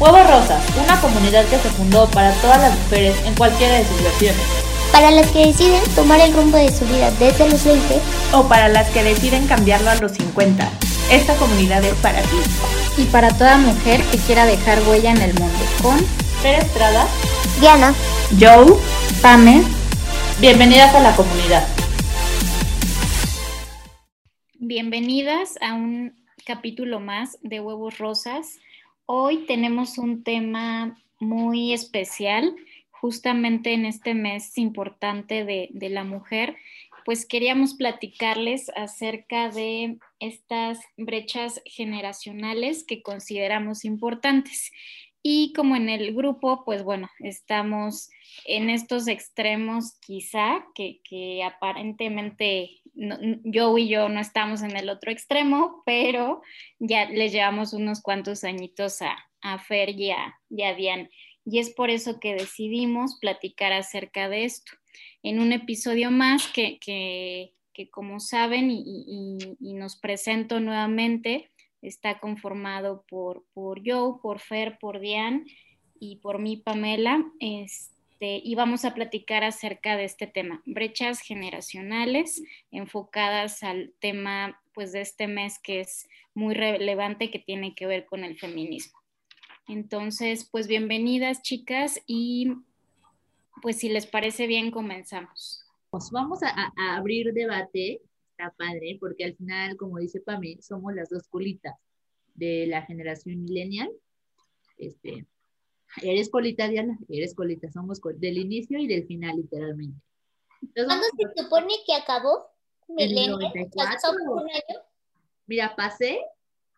Huevos Rosas, una comunidad que se fundó para todas las mujeres en cualquiera de sus versiones. Para las que deciden tomar el rumbo de su vida desde los 20 o para las que deciden cambiarlo a los 50. Esta comunidad es para ti. Y para toda mujer que quiera dejar huella en el mundo. Con Fer Estrada, Diana, Joe, Pame. Bienvenidas a la comunidad. Bienvenidas a un capítulo más de Huevos Rosas. Hoy tenemos un tema muy especial, justamente en este mes importante de, la mujer, pues queríamos platicarles acerca de estas brechas generacionales que consideramos importantes. Y como en el grupo, pues bueno, estamos en estos extremos quizá, que aparentemente no, y yo no estamos en el otro extremo, pero ya les llevamos unos cuantos añitos a, Fer y a, y Diane. Y es por eso que decidimos platicar acerca de esto. En un episodio más que, que, como saben, y, nos presento nuevamente, está conformado por, por Joe, por Fer, por Diane y por mí, Pamela. Este, y vamos a platicar acerca de este tema, brechas generacionales enfocadas al tema pues de este mes que es muy relevante que tiene que ver con el feminismo. Entonces, pues bienvenidas chicas y pues si les parece bien comenzamos. Pues vamos a, a abrir debate, está padre, porque al final, como dice Pami, somos las dos culitas de la generación millennial. Este, Eres colita, Diana, eres colita, somos col del inicio y del final, literalmente. Entonces, ¿Cuándo se supone que acabó? Milenio. un año? Mira, pasé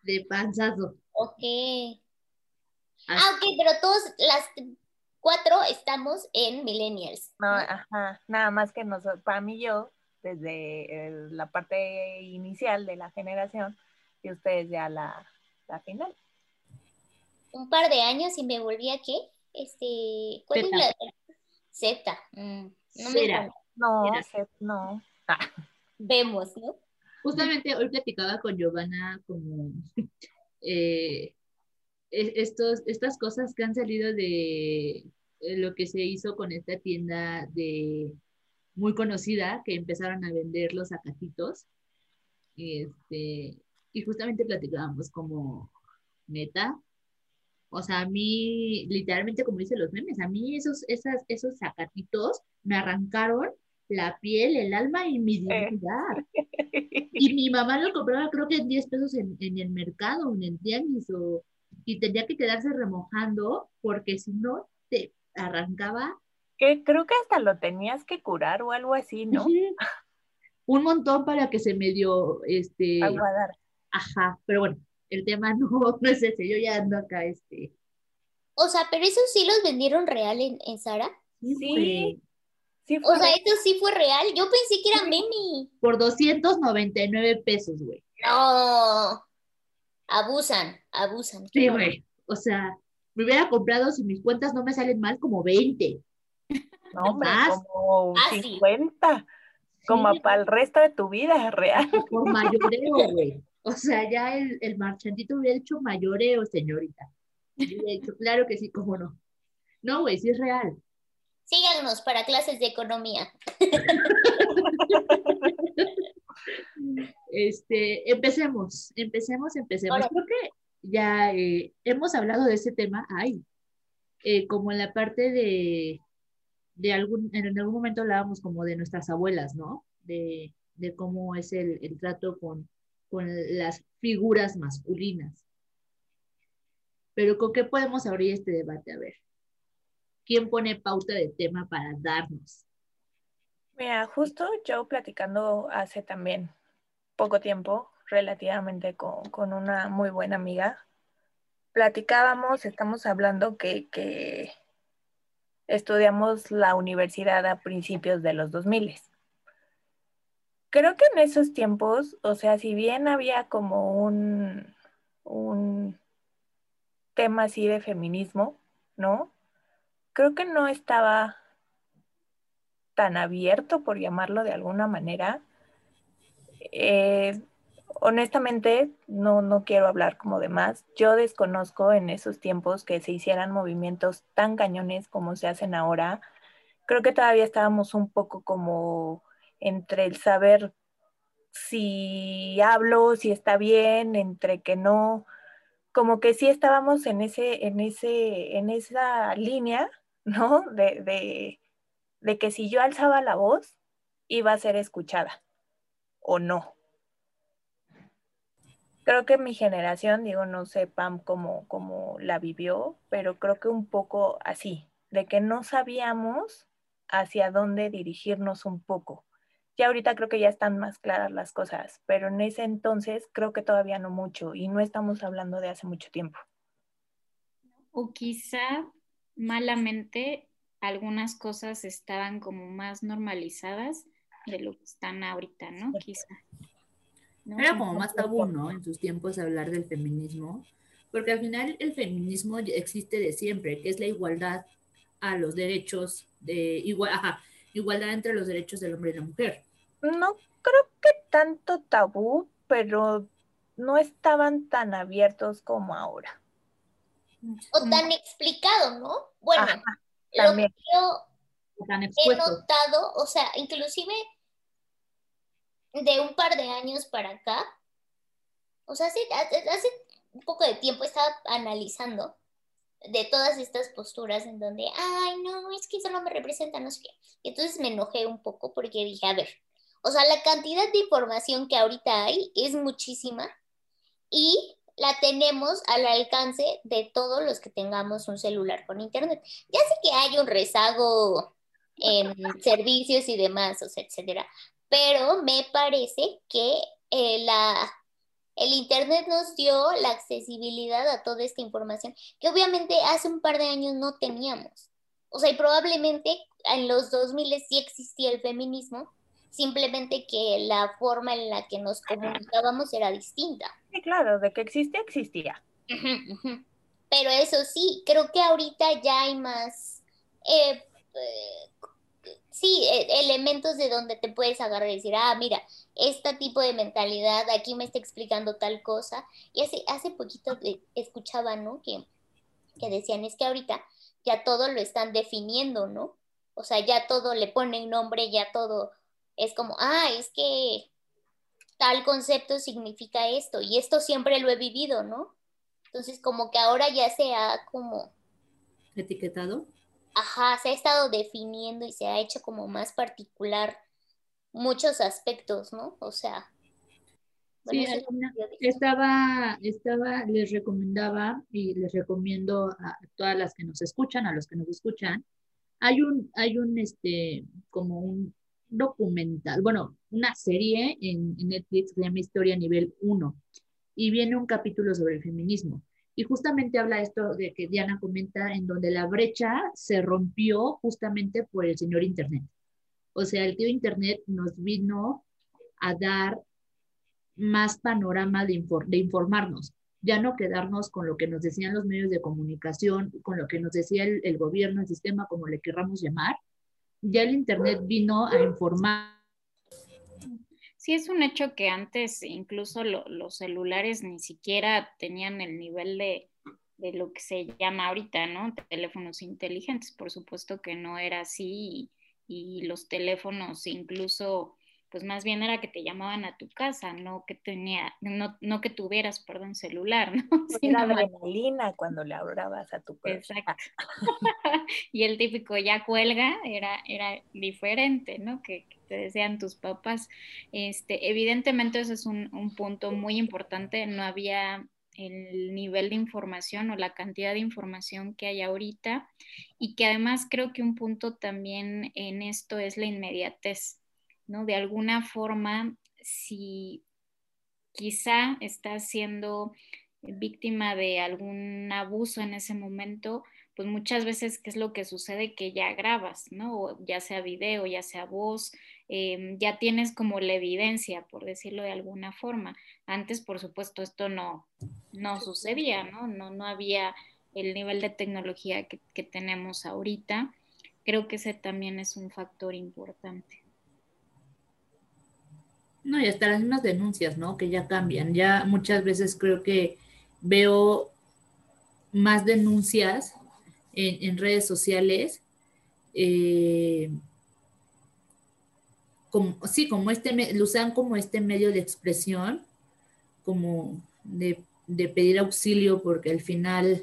de panzazo. Ok. Así. Ah, ok, pero todos las cuatro estamos en millennials. No, ajá, nada más que nosotros, para mí yo, desde el, la parte inicial de la generación, y ustedes ya la, la final un par de años y me volví a qué? Este, ¿cuál es la Z? Mm, no, me no, Z, no. Ah. Vemos, ¿no? Justamente hoy platicaba con Giovanna como eh, estos, estas cosas que han salido de lo que se hizo con esta tienda de muy conocida que empezaron a vender los acatitos. Este, y justamente platicábamos como neta, o sea, a mí, literalmente, como dicen los memes, a mí esos, esas, esos sacatitos me arrancaron la piel, el alma y mi dignidad. Y mi mamá lo compraba creo que en 10 pesos en, en el mercado, en el tianguis, o, y tenía que quedarse remojando porque si no te arrancaba. Que creo que hasta lo tenías que curar o algo así, ¿no? Un montón para que se me dio, este... Aguadar. Ajá, pero bueno, el tema no, no es ese, yo ya ando acá, este. O sea, pero esos sí los vendieron real en, en Sara. Sí. sí o sea, esto sí fue real. Yo pensé que era meme. Por 299 pesos, güey. No. Abusan, abusan. Sí, güey. O sea, me hubiera comprado, si mis cuentas no me salen mal, como 20. No, hombre, como ah, 50. Sí. Como sí. para el resto de tu vida, real. Por mayoreo, güey. O sea, ya el, el marchantito hubiera hecho mayoreo, señorita. Hubiera hecho, claro que sí, cómo no. No, güey, sí es real. Síganos para clases de economía. este, empecemos, empecemos, empecemos. Ahora. Creo que ya eh, hemos hablado de ese tema, ay, eh, como en la parte de, de algún, en algún momento hablábamos como de nuestras abuelas, ¿no? De, de cómo es el, el trato con, con las figuras masculinas. Pero ¿con qué podemos abrir este debate? A ver, ¿quién pone pauta de tema para darnos? Mira, justo yo platicando hace también poco tiempo, relativamente con, con una muy buena amiga, platicábamos, estamos hablando que, que estudiamos la universidad a principios de los 2000 creo que en esos tiempos, o sea, si bien había como un, un tema así de feminismo, ¿no? Creo que no estaba tan abierto, por llamarlo de alguna manera. Eh, honestamente no, no quiero hablar como de más. Yo desconozco en esos tiempos que se hicieran movimientos tan cañones como se hacen ahora. Creo que todavía estábamos un poco como entre el saber si hablo, si está bien, entre que no, como que sí estábamos en ese, en ese, en esa línea, ¿no? De, que si yo alzaba la voz, iba a ser escuchada o no creo que mi generación, digo, no sé Pam cómo la vivió, pero creo que un poco así, de que no sabíamos hacia dónde dirigirnos un poco. Ya ahorita creo que ya están más claras las cosas, pero en ese entonces creo que todavía no mucho y no estamos hablando de hace mucho tiempo. O quizá malamente algunas cosas estaban como más normalizadas de lo que están ahorita, ¿no? Quizá. Era como más tabú, ¿no? En sus tiempos hablar del feminismo, porque al final el feminismo existe de siempre, que es la igualdad a los derechos de igual, ajá, igualdad entre los derechos del hombre y la mujer. No creo que tanto tabú, pero no estaban tan abiertos como ahora. O tan explicado, ¿no? Bueno, lo que yo he notado, o sea, inclusive de un par de años para acá, o sea, hace, hace un poco de tiempo estaba analizando de todas estas posturas en donde, ay, no, es que eso no me representa, no sé qué. Y entonces me enojé un poco porque dije, a ver, o sea, la cantidad de información que ahorita hay es muchísima y la tenemos al alcance de todos los que tengamos un celular con internet. Ya sé que hay un rezago en servicios y demás, o sea, etcétera, pero me parece que eh, la, el Internet nos dio la accesibilidad a toda esta información que obviamente hace un par de años no teníamos. O sea, y probablemente en los 2000 sí existía el feminismo, simplemente que la forma en la que nos comunicábamos era distinta. Sí, claro, de que existía, existía. Pero eso sí, creo que ahorita ya hay más eh, eh, sí, e, elementos de donde te puedes agarrar y decir, ah, mira, este tipo de mentalidad, aquí me está explicando tal cosa. Y hace, hace poquito escuchaba, ¿no? Que, que decían, es que ahorita ya todo lo están definiendo, ¿no? O sea, ya todo le ponen nombre, ya todo es como, ah, es que tal concepto significa esto y esto siempre lo he vivido, ¿no? Entonces, como que ahora ya se ha como... Etiquetado ajá, se ha estado definiendo y se ha hecho como más particular muchos aspectos, ¿no? O sea. sí, estaba, estaba, les recomendaba y les recomiendo a todas las que nos escuchan, a los que nos escuchan, hay un, hay un, este, como un documental, bueno, una serie en, Netflix que se llama Historia Nivel 1 y viene un capítulo sobre el feminismo. Y justamente habla esto de que Diana comenta en donde la brecha se rompió justamente por el señor Internet. O sea, el tío Internet nos vino a dar más panorama de, de informarnos, ya no quedarnos con lo que nos decían los medios de comunicación, con lo que nos decía el, gobierno, el sistema, como le querramos llamar. Ya el Internet vino a informar Sí, es un hecho que antes incluso los celulares ni siquiera tenían el nivel de, lo que se llama ahorita, ¿no? Teléfonos inteligentes, por supuesto que no era así y los teléfonos incluso pues más bien era que te llamaban a tu casa, no que tenía, no, no que tuvieras, perdón, celular, ¿no? Era adrenalina cuando le hablabas a tu casa. Exacto. y el típico ya cuelga era, era diferente, ¿no? Que, te decían tus papás. Este, evidentemente ese es un, un punto muy importante, no había el nivel de información o la cantidad de información que hay ahorita y que además creo que un punto también en esto es la inmediatez. ¿No? De alguna forma, si quizá estás siendo víctima de algún abuso en ese momento, pues muchas veces, ¿qué es lo que sucede? Que ya grabas, ¿no? ya sea video, ya sea voz, em, ya tienes como la evidencia, por decirlo de alguna forma. Antes, por supuesto, esto no, no sucedía, ¿no? ¿no? No había el nivel de tecnología que, que tenemos ahorita. Creo que ese también es un factor importante. No, y hasta las mismas denuncias, ¿no? Que ya cambian. Ya muchas veces creo que veo más denuncias en, redes sociales. Eh, como, sí, como este, lo usan como este medio de expresión, como de, de pedir auxilio, porque al final,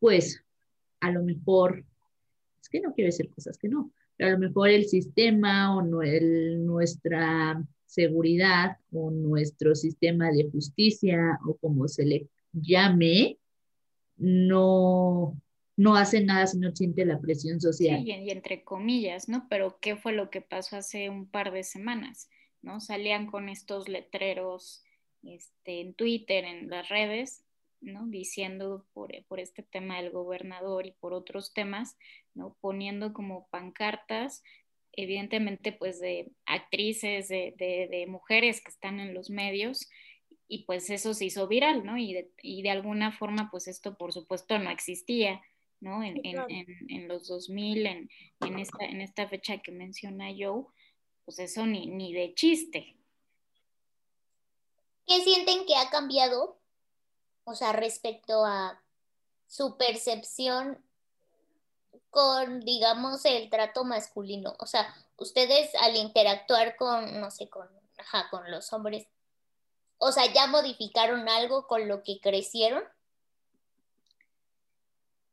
pues, a lo mejor, es que no quiero decir cosas que no, pero a lo mejor el sistema o el, nuestra seguridad o nuestro sistema de justicia o como se le llame, no, no hace nada si no siente la presión social. Sí, y entre comillas, ¿no? Pero ¿qué fue lo que pasó hace un par de semanas? ¿No? Salían con estos letreros este, en Twitter, en las redes, ¿no? Diciendo por, por, este tema del gobernador y por otros temas, ¿no? Poniendo como pancartas evidentemente pues de actrices, de, mujeres que están en los medios y pues eso se hizo viral, ¿no? Y de, y de alguna forma pues esto por supuesto no existía, ¿no? En, en, los 2000, en, esta, en esta fecha que menciona Joe, pues eso ni, ni de chiste. ¿Qué sienten que ha cambiado? O sea, respecto a su percepción con, digamos, el trato masculino. O sea, ustedes al interactuar con, no sé, con, ajá, con los hombres, o sea, ¿ya modificaron algo con lo que crecieron?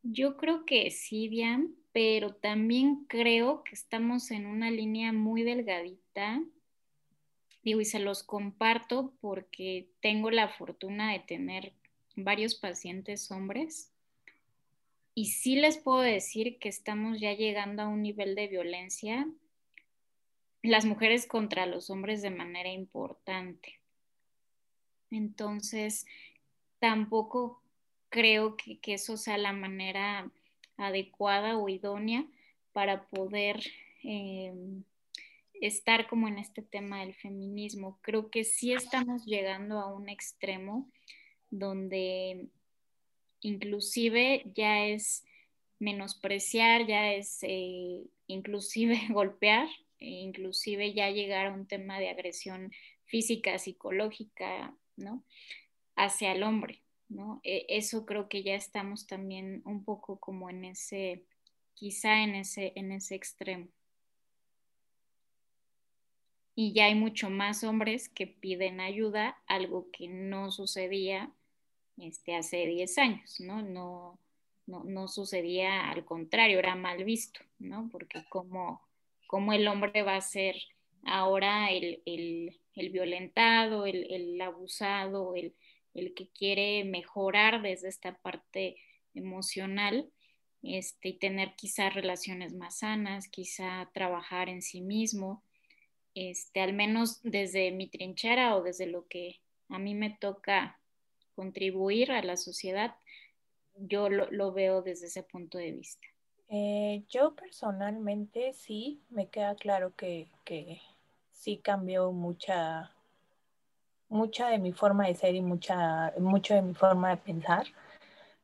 Yo creo que sí, bien, pero también creo que estamos en una línea muy delgadita. Digo, y se los comparto porque tengo la fortuna de tener varios pacientes hombres y sí les puedo decir que estamos ya llegando a un nivel de violencia, las mujeres contra los hombres de manera importante. Entonces, tampoco creo que, eso sea la manera adecuada o idónea para poder eh, estar como en este tema del feminismo. Creo que sí estamos llegando a un extremo donde inclusive ya es menospreciar, ya es eh, inclusive golpear, e inclusive ya llegar a un tema de agresión física, psicológica, ¿no? Hacia el hombre, ¿no? E, eso creo que ya estamos también un poco como en ese, quizá en ese, en ese extremo. Y ya hay mucho más hombres que piden ayuda, algo que no sucedía este, hace 10 años, ¿no? No, no, sucedía al contrario, era mal visto, ¿no? Porque como, como el hombre va a ser ahora el, violentado, el, abusado, el, el, que quiere mejorar desde esta parte emocional este, y tener quizá relaciones más sanas, quizá trabajar en sí mismo, este, al menos desde mi trinchera o desde lo que a mí me toca contribuir a la sociedad, yo lo, veo desde ese punto de vista. Eh, yo personalmente sí, me queda claro que, sí cambió mucha, mucha de mi forma de ser y mucha, mucho de mi forma de pensar.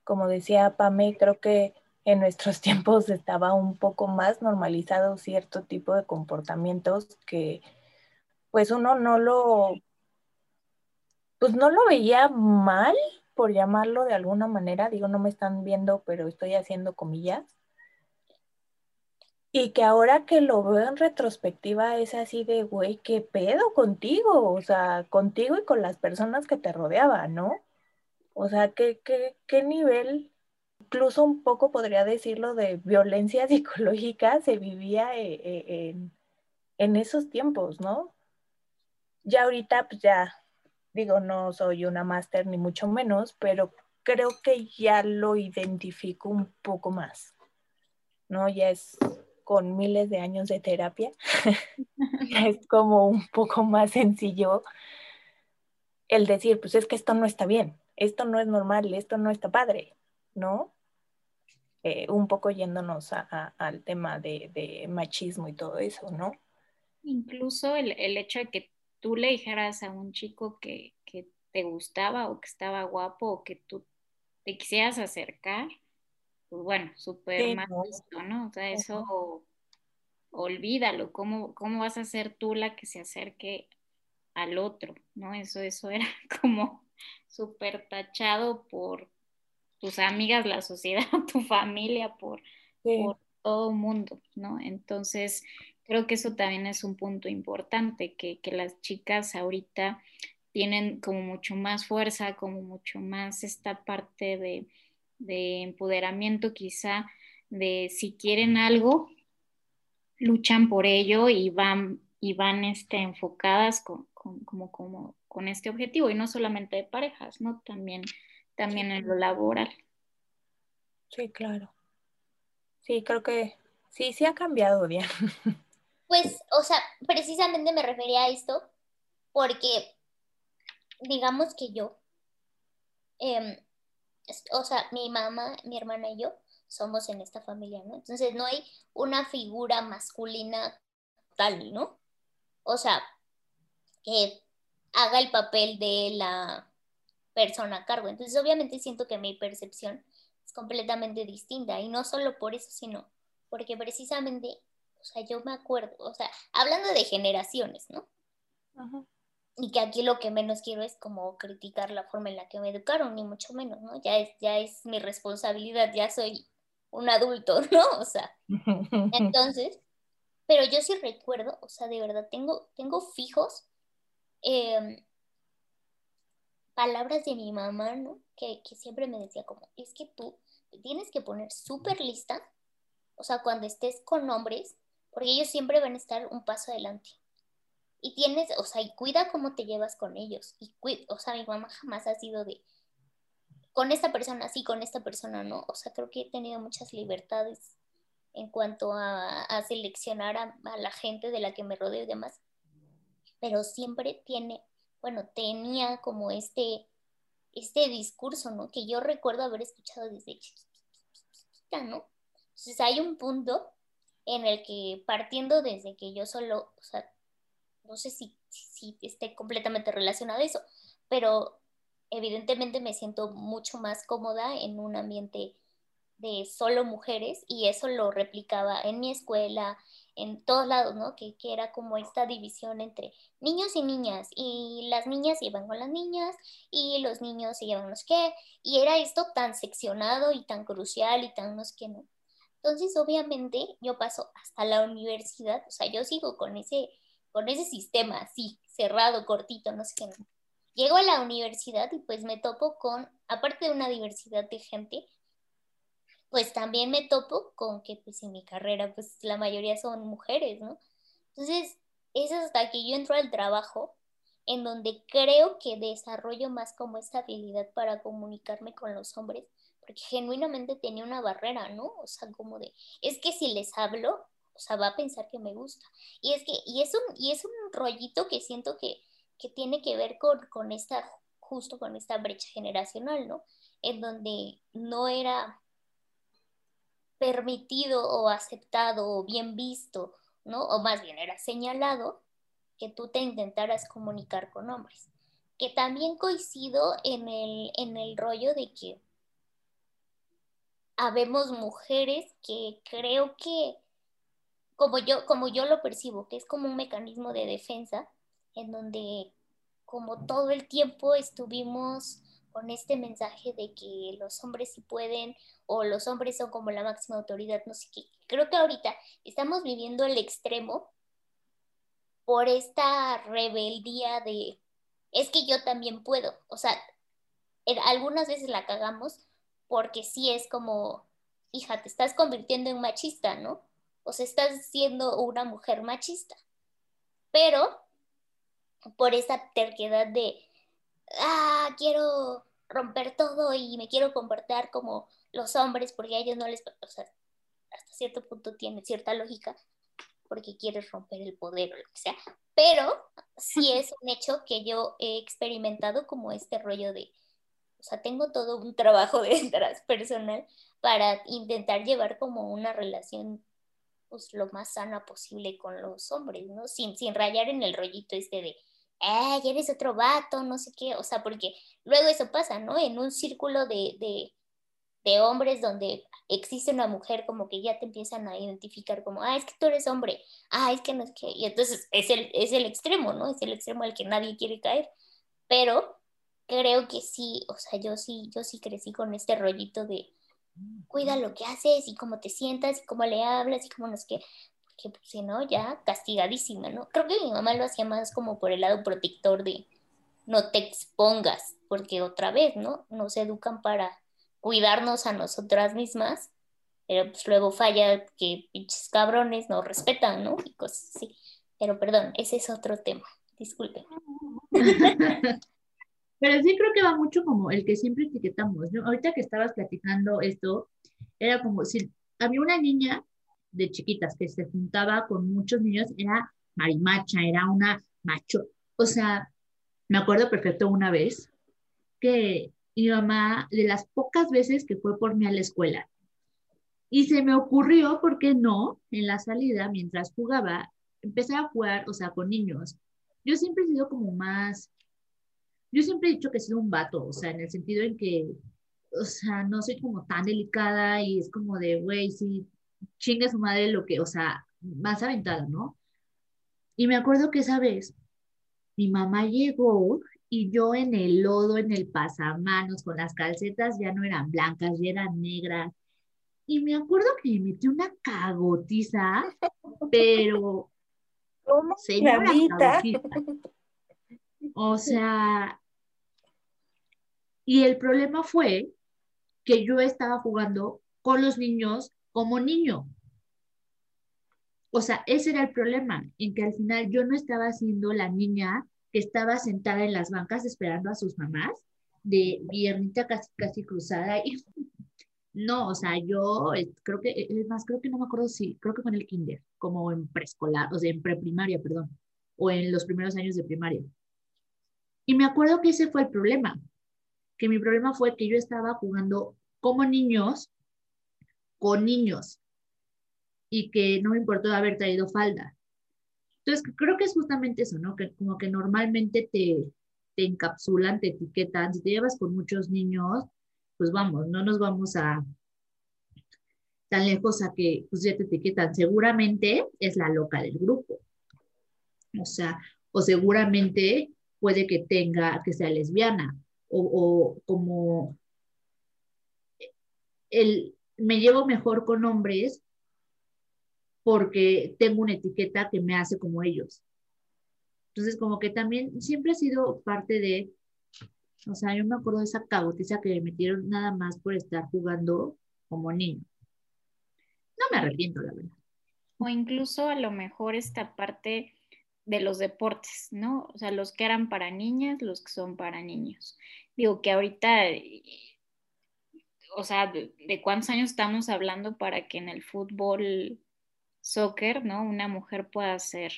Como decía Pame, creo que en nuestros tiempos estaba un poco más normalizado cierto tipo de comportamientos que pues uno no lo pues no lo veía mal, por llamarlo de alguna manera, digo, no me están viendo, pero estoy haciendo comillas. Y que ahora que lo veo en retrospectiva es así de, güey, ¿qué pedo contigo? O sea, contigo y con las personas que te rodeaban, ¿no? O sea, ¿qué, qué, qué nivel, incluso un poco podría decirlo, de violencia psicológica se vivía eh, eh, en, en esos tiempos, ¿no? Ya ahorita, pues ya Digo, no soy una máster ni mucho menos, pero creo que ya lo identifico un poco más, ¿no? Ya es con miles de años de terapia, es como un poco más sencillo el decir, pues es que esto no está bien, esto no es normal, esto no está padre, ¿no? Eh, un poco yéndonos al tema de, machismo y todo eso, ¿no? Incluso el, el, hecho de que tú le dijeras a un chico que, te gustaba o que estaba guapo o que tú te quisieras acercar, pues bueno, súper mal visto, ¿no? O sea, eso olvídalo, ¿Cómo, ¿cómo vas a ser tú la que se acerque al otro, ¿no? Eso, eso era como súper tachado por tus amigas, la sociedad, tu familia, por, por todo el mundo, ¿no? Entonces, creo que eso también es un punto importante, que, que las chicas ahorita tienen como mucho más fuerza, como mucho más esta parte de, de empoderamiento quizá, de si quieren algo, luchan por ello y van, y van este, enfocadas con, como, como, con este objetivo, y no solamente de parejas, ¿no? También, también en lo laboral. Sí, claro. Sí, creo que sí, sí ha cambiado bien. Pues, o sea, precisamente me refería a esto porque, digamos que yo, em, o sea, mi mamá, mi hermana y yo somos en esta familia, ¿no? Entonces no hay una figura masculina tal, ¿no? O sea, que haga el papel de la persona a cargo. Entonces, obviamente siento que mi percepción es completamente distinta y no solo por eso, sino porque precisamente, o sea, yo me acuerdo, o sea, hablando de generaciones, ¿no? Y que aquí lo que menos quiero es como criticar la forma en la que me educaron, ni mucho menos, ¿no? Ya es, ya es mi responsabilidad, ya soy un adulto, ¿no? O sea, entonces, pero yo sí recuerdo, o sea, de verdad, tengo, tengo fijos Em, palabras de mi mamá, ¿no? Que, siempre me decía como, es que tú tienes que poner súper lista, o sea, cuando estés con hombres, porque ellos siempre van a estar un paso adelante. Y tienes, o sea, y cuida cómo te llevas con ellos. Y o sea, mi mamá jamás ha sido de, con esta persona sí, con esta persona no. O sea, creo que he tenido muchas libertades en cuanto a, seleccionar a, a, la gente de la que me rodeo y demás pero siempre tiene, bueno, tenía como este, este discurso, ¿no? Que yo recuerdo haber escuchado desde chiquita, ¿no? Entonces hay un punto en el que partiendo desde que yo solo, o sea, no sé si, esté completamente relacionado a eso, pero evidentemente me siento mucho más cómoda en un ambiente de solo mujeres y eso lo replicaba en mi escuela, en todos lados, ¿no? Que, que, era como esta división entre niños y niñas, y las niñas iban con las niñas, y los niños se llevan los qué, y era esto tan seccionado y tan crucial y tan no sé qué, ¿no? Entonces, obviamente, yo paso hasta la universidad, o sea, yo sigo con ese, con ese sistema así, cerrado, cortito, no sé qué. Llego a la universidad y pues me topo con, aparte de una diversidad de gente, pues también me topo con que pues en mi carrera pues la mayoría son mujeres, ¿no? Entonces, es hasta que yo entro al trabajo en donde creo que desarrollo más como esta habilidad para comunicarme con los hombres, porque genuinamente tenía una barrera, ¿no? O sea, como de, es que si les hablo, o sea, va a pensar que me gusta. Y es que, y es un, y es un rollito que siento que, que tiene que ver con, con esta, justo con esta brecha generacional, ¿no? En donde no era permitido o aceptado o bien visto, ¿no? O más bien era señalado que tú te intentaras comunicar con hombres. Que también coincido en el, en el rollo de que habemos mujeres que creo que, como yo, como yo lo percibo, que es como un mecanismo de defensa, en donde como todo el tiempo estuvimos con este mensaje de que los hombres sí pueden o los hombres son como la máxima autoridad, no sé qué. Creo que ahorita estamos viviendo el extremo por esta rebeldía de, es que yo también puedo. O sea, algunas veces la cagamos porque sí es como, hija, te estás convirtiendo en machista, ¿no? O sea, estás siendo una mujer machista. Pero por esa terquedad de, ah, quiero romper todo y me quiero comportar como los hombres porque a ellos no les, o sea, hasta cierto punto tiene cierta lógica porque quieres romper el poder o lo que sea, pero sí es un hecho que yo he experimentado como este rollo de, sea, tengo todo un trabajo detrás personal para intentar llevar como una relación pues lo más sana posible con los hombres, ¿no? Sin, sin rayar en el rollito este de, ¡ay, eres otro vato! No sé qué, o sea, porque luego eso pasa, ¿no? En un círculo de, de hombres donde existe una mujer como que ya te empiezan a identificar como, ah, es que tú eres hombre, ah, es que no es que, y entonces es el, es el extremo, ¿no? Es el extremo al que nadie quiere caer, pero creo que sí, o sea, yo sí, yo sí crecí con este rollito de cuida lo que haces y cómo te sientas y cómo le hablas y cómo no es que, porque pues, si no, ya castigadísima, ¿no? Creo que mi mamá lo hacía más como por el lado protector de no te expongas, porque otra vez, ¿no? Nos educan para cuidarnos a nosotras mismas, pero pues luego falla que pinches cabrones no respetan, ¿no? Y cosas así. Pero perdón, ese es otro tema. Disculpen. Pero sí creo que va mucho como el que siempre etiquetamos. ¿no? Ahorita que estabas platicando esto, era como si había una niña de chiquitas que se juntaba con muchos niños, era marimacha, era una macho. O sea, me acuerdo perfecto una vez que mi mamá, de las pocas veces que fue por mí a la escuela, y se me ocurrió, ¿por qué no? En la salida, mientras jugaba, empecé a jugar, o sea, con niños. Yo siempre he sido como más, yo siempre he dicho que he sido un vato, o sea, en el sentido en que, o sea, no soy como tan delicada y es como de, güey, sí, chingue su madre lo que, o sea, más aventada, ¿no? Y me acuerdo que esa vez mi mamá llegó y yo en el lodo, en el pasamanos, con las calcetas ya no eran blancas, ya eran negras. Y me acuerdo que me metí una cagotiza, pero ¿Cómo, señora cagotiza. O sea, y el problema fue que yo estaba jugando con los niños como niño. O sea, ese era el problema, en que al final yo no estaba siendo la niña que estaba sentada en las bancas esperando a sus mamás, de piernita casi, casi cruzada. Y no, o sea, yo creo que, eh, es más, creo que no me acuerdo si, creo que fue en el kinder, como en preescolar, o sea, en preprimaria, perdón, o en los primeros años de primaria. Y me acuerdo que ese fue el problema, que mi problema fue que yo estaba jugando como niños, con niños, y que no me importó haber traído falda. Entonces, creo que es justamente eso, ¿no? Que como que normalmente te, te encapsulan, te etiquetan. Si te llevas con muchos niños, pues vamos, no nos vamos a tan lejos a que pues ya te etiquetan. Seguramente es la loca del grupo. O sea, o seguramente puede que tenga, que sea lesbiana, o, como el, me llevo mejor con hombres porque tengo una etiqueta que me hace como ellos. Entonces, como que también siempre ha sido parte de, o sea, yo me acuerdo de esa cabotiza que me metieron nada más por estar jugando como niño. No me arrepiento, la verdad. O incluso a lo mejor esta parte de los deportes, ¿no? O sea, los que eran para niñas, los que son para niños. Digo que ahorita, o sea, de, cuántos años estamos hablando para que en el fútbol soccer, ¿no? Una mujer pueda ser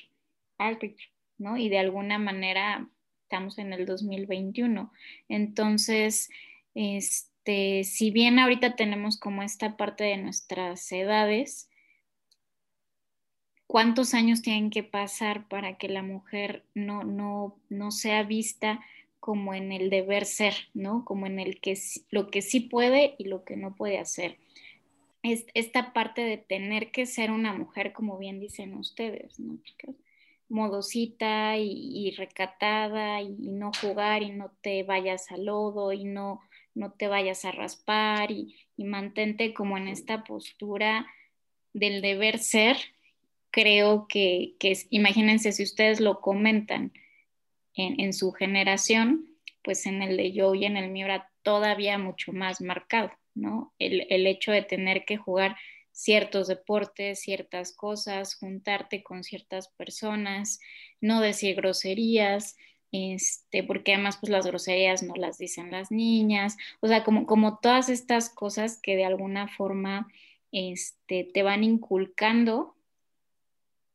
árbitro, ¿no? Y de alguna manera estamos en el 2021. Entonces, este, si bien ahorita tenemos como esta parte de nuestras edades, ¿cuántos años tienen que pasar para que la mujer no, no, no sea vista como en el deber ser, ¿no? Como en el que lo que sí puede y lo que no puede hacer es esta parte de tener que ser una mujer, como bien dicen ustedes, ¿no? Modosita y, recatada y, no jugar y no te vayas al lodo y no, no te vayas a raspar y, mantente como en esta postura del deber ser. Creo que, que imagínense si ustedes lo comentan en, su generación, pues en el de yo y en el mío era todavía mucho más marcado. El, hecho de tener que jugar ciertos deportes, ciertas cosas, juntarte con ciertas personas, no decir groserías, este, porque además pues las groserías no las dicen las niñas, o sea, como, como todas estas cosas que de alguna forma este, te van inculcando,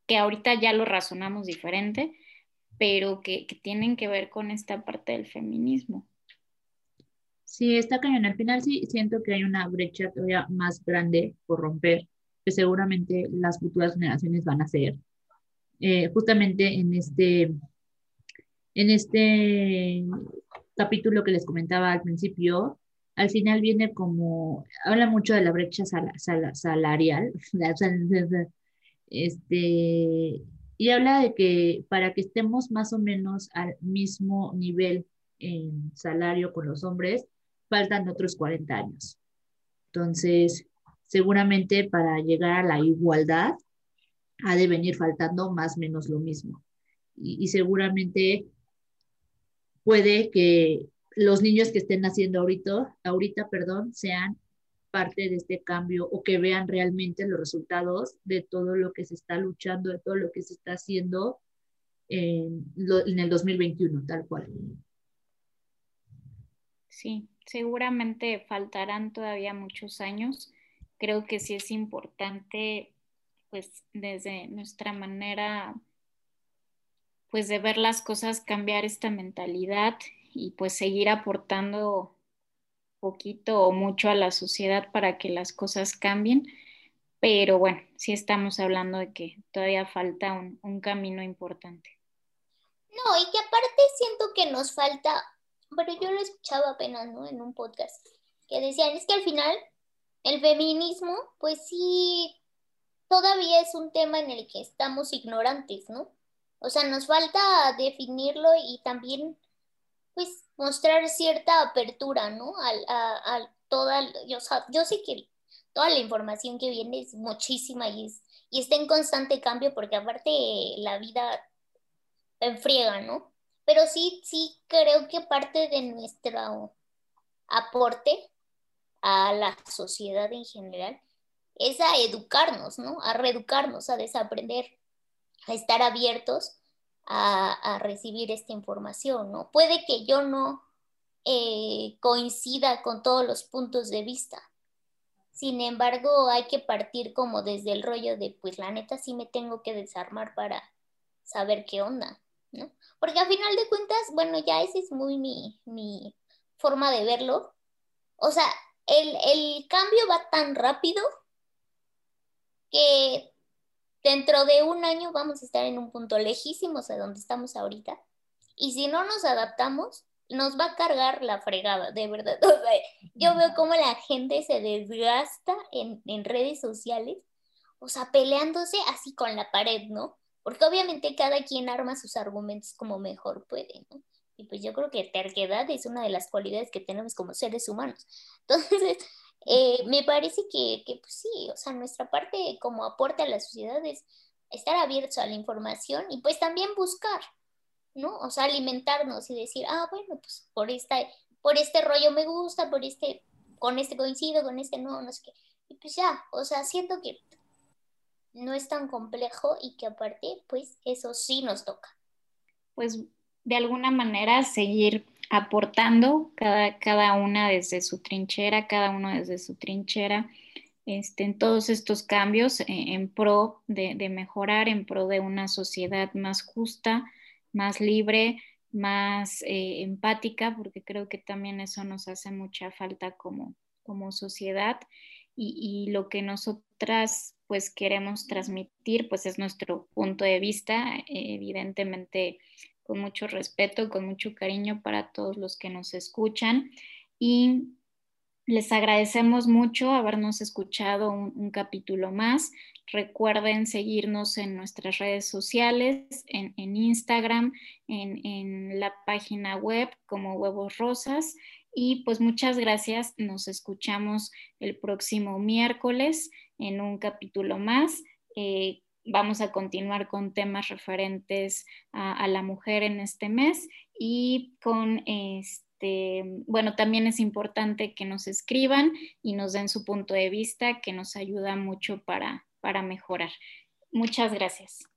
que ahorita ya lo razonamos diferente, pero que tienen que ver con esta parte del feminismo. Sí, está cañón. Al final sí siento que hay una brecha todavía más grande por romper, que seguramente las futuras generaciones van a hacer. Eh, justamente en este, en este capítulo que les comentaba al principio, al final viene como, habla mucho de la brecha salarial, este, y habla de que para que estemos más o menos al mismo nivel en salario con los hombres, faltan otros 40 años. Entonces, seguramente para llegar a la igualdad ha de venir faltando más o menos lo mismo. Y, y seguramente puede que los niños que estén naciendo ahorita, ahorita, perdón, sean parte de este cambio o que vean realmente los resultados de todo lo que se está luchando, de todo lo que se está haciendo en, en el 2021, tal cual. Sí, seguramente faltarán todavía muchos años. Creo que sí es importante, pues desde nuestra manera, pues de ver las cosas, cambiar esta mentalidad y pues seguir aportando poquito o mucho a la sociedad para que las cosas cambien. Pero bueno, sí estamos hablando de que todavía falta un, camino importante. No, y que aparte siento que nos falta, pero yo lo escuchaba apenas, ¿no? En un podcast, que decían, es que al final el feminismo, pues sí, todavía es un tema en el que estamos ignorantes, ¿no? O sea, nos falta definirlo y también pues mostrar cierta apertura, ¿no? Al, a, toda, yo, yo sé que toda la información que viene es muchísima y, es, y está en constante cambio porque aparte la vida enfriega, ¿no? Pero sí, sí creo que parte de nuestro aporte a la sociedad en general es a educarnos, ¿no? A reeducarnos, a desaprender, a estar abiertos a, recibir esta información, ¿no? Puede que yo no eh, coincida con todos los puntos de vista. Sin embargo, hay que partir como desde el rollo de, pues la neta sí me tengo que desarmar para saber qué onda, ¿no? Porque a final de cuentas, bueno, ya esa es muy mi, mi forma de verlo. O sea, el, el cambio va tan rápido que dentro de un año vamos a estar en un punto lejísimo de donde estamos ahorita. Y si no nos adaptamos, nos va a cargar la fregada, de verdad. yo veo cómo la gente se desgasta en, en redes sociales, o sea, peleándose así con la pared, ¿no? Porque obviamente cada quien arma sus argumentos como mejor puede, ¿no? Y pues yo creo que terquedad es una de las cualidades que tenemos como seres humanos. Entonces, eh, me parece que, que, pues sí, o sea, nuestra parte como aporte a la sociedad es estar abiertos a la información y pues también buscar, ¿no? O sea, alimentarnos y decir, ah, bueno, pues por, esta, por este rollo me gusta, por este, con este coincido, con este no, no sé qué. Y pues ya, o sea, siento que no es tan complejo y que aparte, pues eso sí nos toca. Pues de alguna manera seguir aportando cada, cada una desde su trinchera, cada uno desde su trinchera, este, en todos estos cambios eh, en pro de, mejorar, en pro de una sociedad más justa, más libre, más eh, empática, porque creo que también eso nos hace mucha falta como, como sociedad. Y, y, lo que nosotras pues queremos transmitir pues es nuestro punto de vista, evidentemente con mucho respeto, con mucho cariño para todos los que nos escuchan y les agradecemos mucho habernos escuchado un, capítulo más. Recuerden seguirnos en nuestras redes sociales, en, Instagram, en, en, la página web como Huevos Rosas. Y pues muchas gracias. Nos escuchamos el próximo miércoles en un capítulo más. Eh, vamos a continuar con temas referentes a, la mujer en este mes y con este, bueno, también es importante que nos escriban y nos den su punto de vista, que nos ayuda mucho para, para mejorar. Muchas gracias.